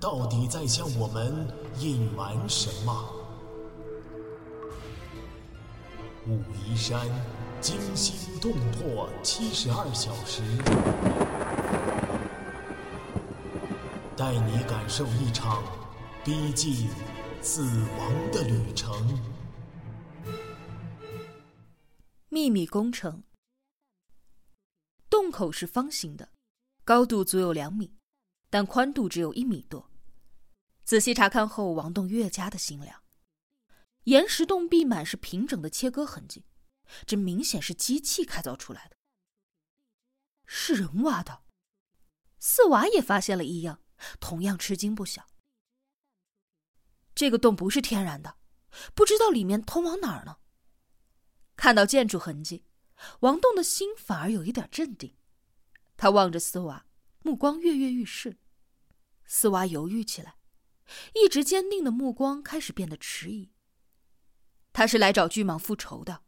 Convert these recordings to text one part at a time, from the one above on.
到底在向我们隐瞒什么？武夷山惊心动魄七十二小时，带你感受一场逼近死亡的旅程。秘密工程。洞口是方形的，高度足有两米，但宽度只有一米多。仔细查看后，王栋越加的心凉。岩石洞壁满是平整的切割痕迹，这明显是机器开凿出来的。是人挖的。四娃也发现了异样，同样吃惊不小。这个洞不是天然的，不知道里面通往哪儿呢。看到建筑痕迹，王栋的心反而有一点镇定。他望着四娃，目光跃跃欲试。四娃犹豫起来，一直坚定的目光开始变得迟疑。他是来找巨蟒复仇的，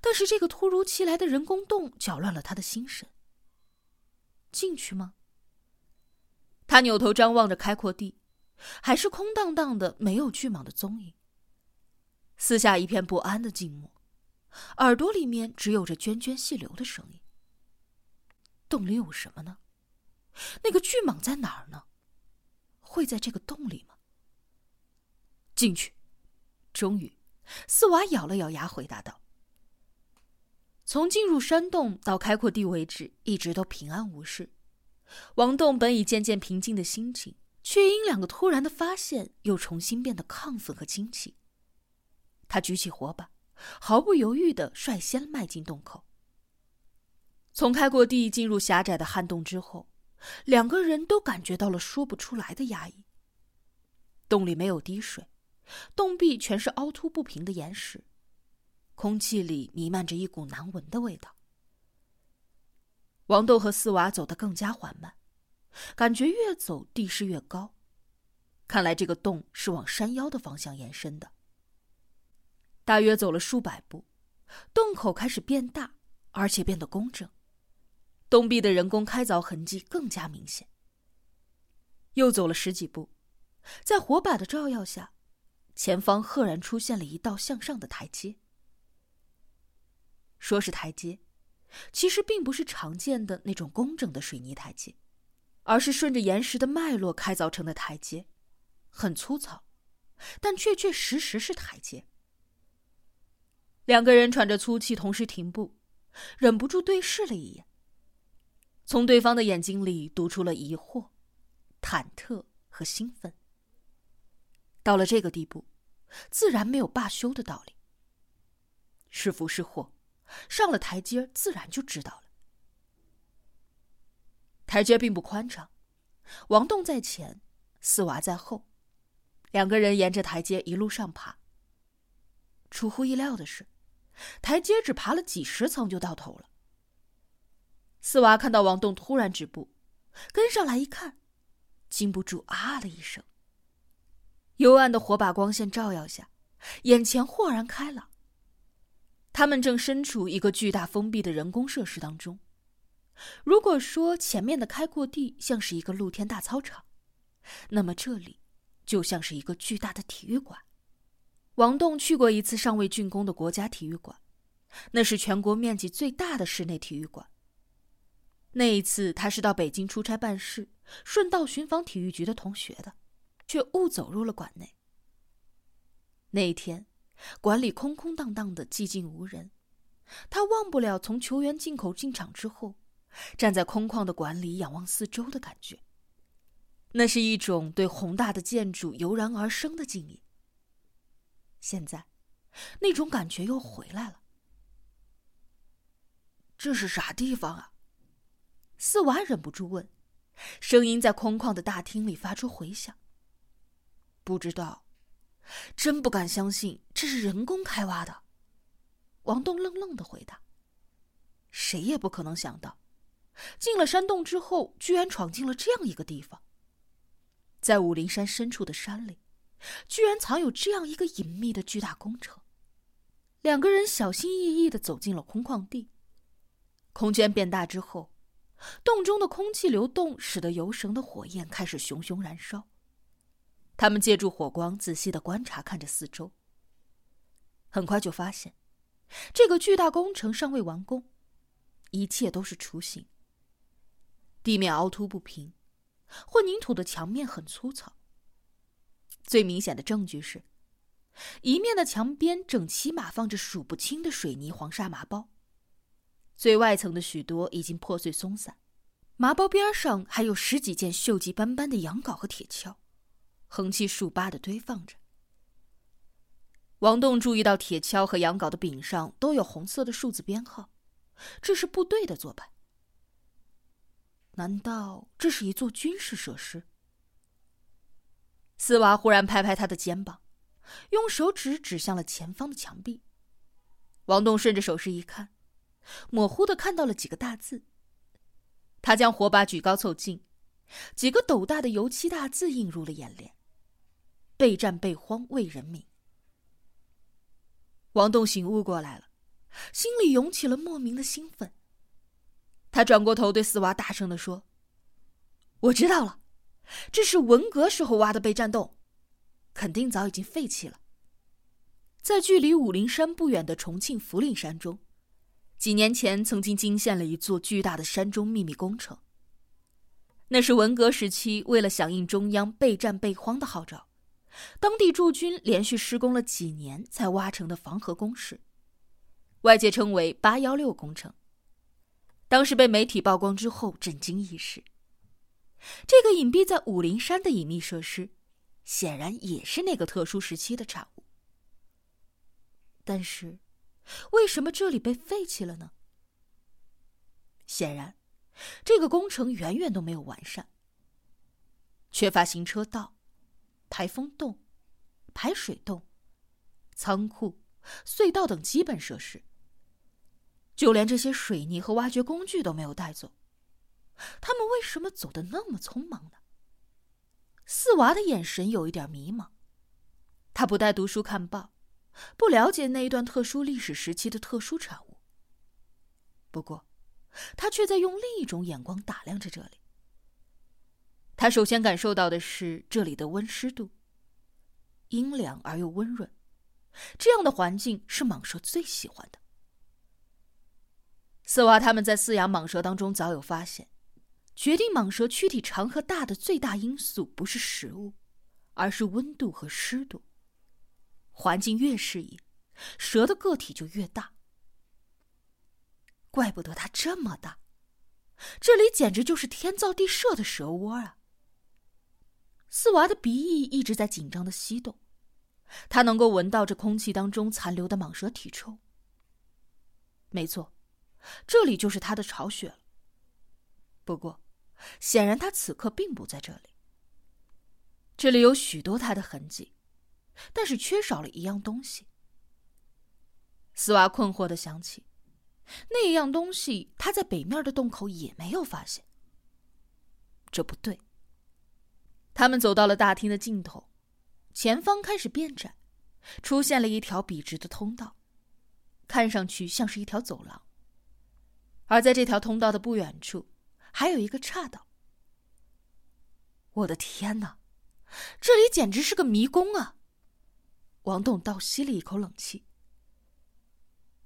但是这个突如其来的人工洞搅乱了他的心神。进去吗？他扭头张望着开阔地，还是空荡荡的，没有巨蟒的踪影。四下一片不安的静默，耳朵里面只有着涓涓细流的声音。洞里有什么呢？那个巨蟒在哪儿呢？会在这个洞里吗？进去，终于。四娃咬了咬牙，回答道：“从进入山洞到开阔地为止，一直都平安无事。王栋本已渐渐平静的心情，却因两个突然的发现，又重新变得亢奋和惊奇。他举起火把，毫不犹豫的率先迈进洞口。从开阔地进入狭窄的旱洞之后，两个人都感觉到了说不出来的压抑。洞里没有滴水。”洞壁全是凹凸不平的岩石，空气里弥漫着一股难闻的味道。王豆和四娃走得更加缓慢，感觉越走地势越高，看来这个洞是往山腰的方向延伸的。大约走了数百步，洞口开始变大，而且变得工整，洞壁的人工开凿痕迹更加明显。又走了十几步，在火把的照耀下。前方赫然出现了一道向上的台阶。说是台阶，其实并不是常见的那种工整的水泥台阶，而是顺着岩石的脉络开凿成的台阶，很粗糙，但确确实实是台阶。两个人喘着粗气，同时停步，忍不住对视了一眼，从对方的眼睛里读出了疑惑、忐忑和兴奋。到了这个地步，自然没有罢休的道理。是福是祸，上了台阶自然就知道了。台阶并不宽敞，王栋在前，四娃在后，两个人沿着台阶一路上爬。出乎意料的是，台阶只爬了几十层就到头了。四娃看到王栋突然止步，跟上来一看，禁不住啊了一声。幽暗的火把光线照耀下，眼前豁然开朗。他们正身处一个巨大封闭的人工设施当中。如果说前面的开阔地像是一个露天大操场，那么这里就像是一个巨大的体育馆。王栋去过一次尚未竣工的国家体育馆，那是全国面积最大的室内体育馆。那一次他是到北京出差办事，顺道寻访体育局的同学的。却误走入了馆内。那一天，馆里空空荡荡的，寂静无人。他忘不了从球员进口进场之后，站在空旷的馆里仰望四周的感觉。那是一种对宏大的建筑油然而生的敬意。现在，那种感觉又回来了。这是啥地方啊？四娃忍不住问，声音在空旷的大厅里发出回响。不知道，真不敢相信这是人工开挖的。王栋愣愣的回答：“谁也不可能想到，进了山洞之后，居然闯进了这样一个地方。在武陵山深处的山里，居然藏有这样一个隐秘的巨大工程。”两个人小心翼翼的走进了空旷地。空间变大之后，洞中的空气流动使得油绳的火焰开始熊熊燃烧。他们借助火光仔细的观察，看着四周。很快就发现，这个巨大工程尚未完工，一切都是雏形。地面凹凸不平，混凝土的墙面很粗糙。最明显的证据是。一面的墙边整齐码放着数不清的水泥黄沙麻包，最外层的许多已经破碎松散，麻包边上还有十几件锈迹斑斑的羊镐和铁锹，横七竖八的堆放着。王栋注意到铁锹和羊镐的柄上都有红色的数字编号，这是部队的做派。难道这是一座军事设施？斯娃忽然拍拍他的肩膀。用手指指向了前方的墙壁，王栋顺着手势一看，模糊的看到了几个大字。他将火把举高凑近，几个斗大的油漆大字映入了眼帘：“备战备荒为人民。”王栋醒悟过来了，心里涌起了莫名的兴奋。他转过头对四娃大声的说：“我知道了，这是文革时候挖的备战洞。”肯定早已经废弃了。在距离武陵山不远的重庆涪陵山中，几年前曾经惊现了一座巨大的山中秘密工程。那是文革时期为了响应中央备战备荒的号召，当地驻军连续施工了几年才挖成的防河工事，外界称为“八幺六工程”。当时被媒体曝光之后，震惊一时。这个隐蔽在武陵山的隐秘设施。显然也是那个特殊时期的产物，但是，为什么这里被废弃了呢？显然，这个工程远远都没有完善，缺乏行车道、排风洞、排水洞、仓库、隧道等基本设施，就连这些水泥和挖掘工具都没有带走，他们为什么走得那么匆忙呢？四娃的眼神有一点迷茫，他不带读书看报，不了解那一段特殊历史时期的特殊产物。不过，他却在用另一种眼光打量着这里。他首先感受到的是这里的温湿度，阴凉而又温润，这样的环境是蟒蛇最喜欢的。四娃他们在饲养蟒蛇当中早有发现。决定蟒蛇躯体长和大的最大因素不是食物，而是温度和湿度。环境越适宜，蛇的个体就越大。怪不得它这么大，这里简直就是天造地设的蛇窝啊！四娃的鼻翼一直在紧张的吸动，他能够闻到这空气当中残留的蟒蛇体臭。没错，这里就是他的巢穴了。不过，显然他此刻并不在这里。这里有许多他的痕迹，但是缺少了一样东西。斯瓦困惑的想起，那一样东西他在北面的洞口也没有发现。这不对。他们走到了大厅的尽头，前方开始变窄，出现了一条笔直的通道，看上去像是一条走廊。而在这条通道的不远处。还有一个岔道。我的天哪，这里简直是个迷宫啊！王栋倒吸了一口冷气。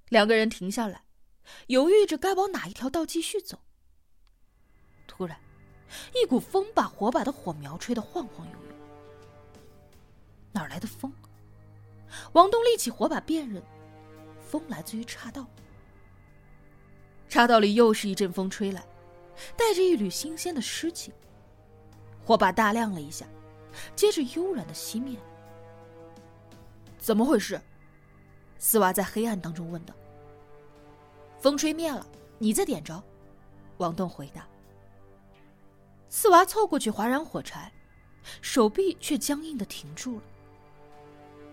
两个人停下来，犹豫着该往哪一条道继续走。突然，一股风把火把的火苗吹得晃晃悠悠。哪来的风？王栋立起火把辨认，风来自于岔道。岔道里又是一阵风吹来。带着一缕新鲜的湿气，火把大亮了一下，接着悠然的熄灭。怎么回事？四娃在黑暗当中问道。风吹灭了，你再点着。王栋回答。四娃凑过去划燃火柴，手臂却僵硬的停住了。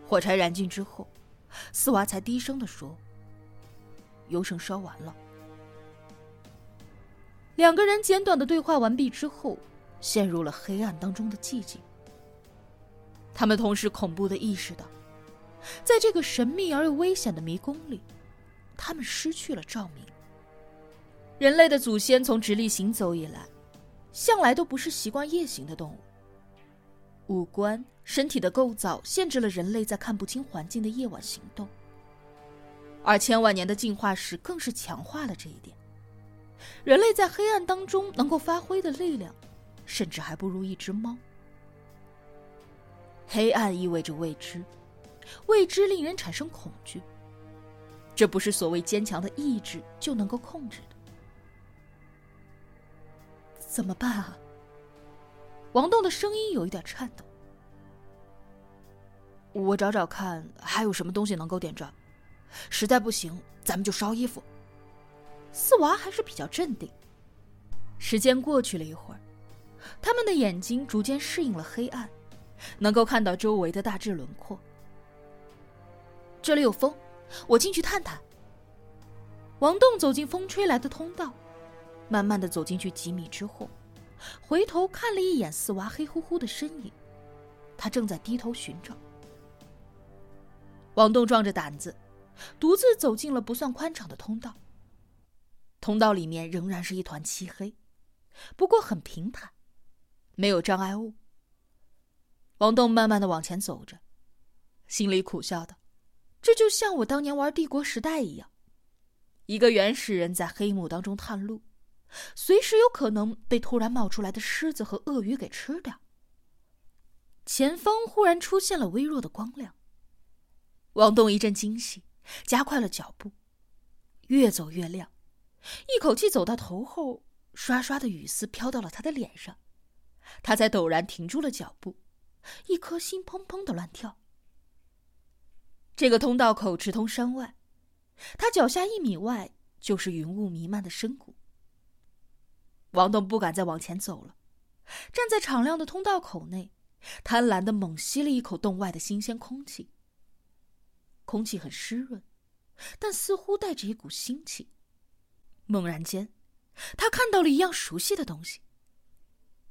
火柴燃尽之后，四娃才低声的说：“油绳烧完了。”两个人简短的对话完毕之后，陷入了黑暗当中的寂静。他们同时恐怖的意识到，在这个神秘而又危险的迷宫里，他们失去了照明。人类的祖先从直立行走以来，向来都不是习惯夜行的动物。五官、身体的构造限制了人类在看不清环境的夜晚行动，而千万年的进化史更是强化了这一点。人类在黑暗当中能够发挥的力量，甚至还不如一只猫。黑暗意味着未知，未知令人产生恐惧。这不是所谓坚强的意志就能够控制的。怎么办啊？王栋的声音有一点颤抖。我找找看，还有什么东西能够点着。实在不行，咱们就烧衣服。四娃还是比较镇定。时间过去了一会儿，他们的眼睛逐渐适应了黑暗，能够看到周围的大致轮廓。这里有风，我进去探探。王栋走进风吹来的通道，慢慢的走进去几米之后，回头看了一眼四娃黑乎乎的身影，他正在低头寻找。王栋壮着胆子，独自走进了不算宽敞的通道。通道里面仍然是一团漆黑，不过很平坦，没有障碍物。王栋慢慢的往前走着，心里苦笑道：“这就像我当年玩帝国时代一样，一个原始人在黑幕当中探路，随时有可能被突然冒出来的狮子和鳄鱼给吃掉。”前方忽然出现了微弱的光亮，王栋一阵惊喜，加快了脚步，越走越亮。一口气走到头后，刷刷的雨丝飘到了他的脸上，他才陡然停住了脚步，一颗心砰砰的乱跳。这个通道口直通山外，他脚下一米外就是云雾弥漫的深谷。王栋不敢再往前走了，站在敞亮的通道口内，贪婪的猛吸了一口洞外的新鲜空气。空气很湿润，但似乎带着一股腥气。猛然间，他看到了一样熟悉的东西。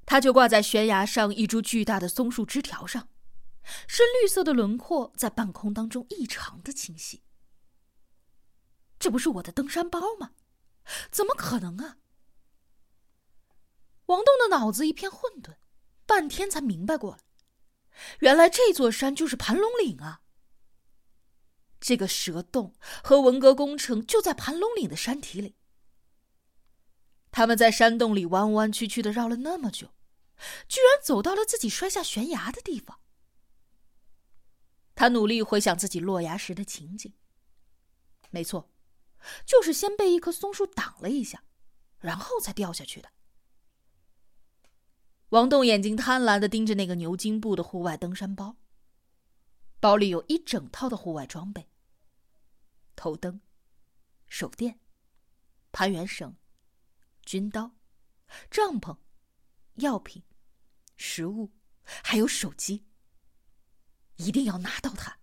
它就挂在悬崖上一株巨大的松树枝条上，深绿色的轮廓在半空当中异常的清晰。这不是我的登山包吗？怎么可能啊！王栋的脑子一片混沌，半天才明白过来，原来这座山就是盘龙岭啊！这个蛇洞和文革工程就在盘龙岭的山体里。他们在山洞里弯弯曲曲的绕了那么久，居然走到了自己摔下悬崖的地方。他努力回想自己落崖时的情景。没错，就是先被一棵松树挡了一下，然后才掉下去的。王栋眼睛贪婪的盯着那个牛津布的户外登山包，包里有一整套的户外装备：头灯、手电、攀援绳。军刀、帐篷、药品、食物，还有手机。一定要拿到它。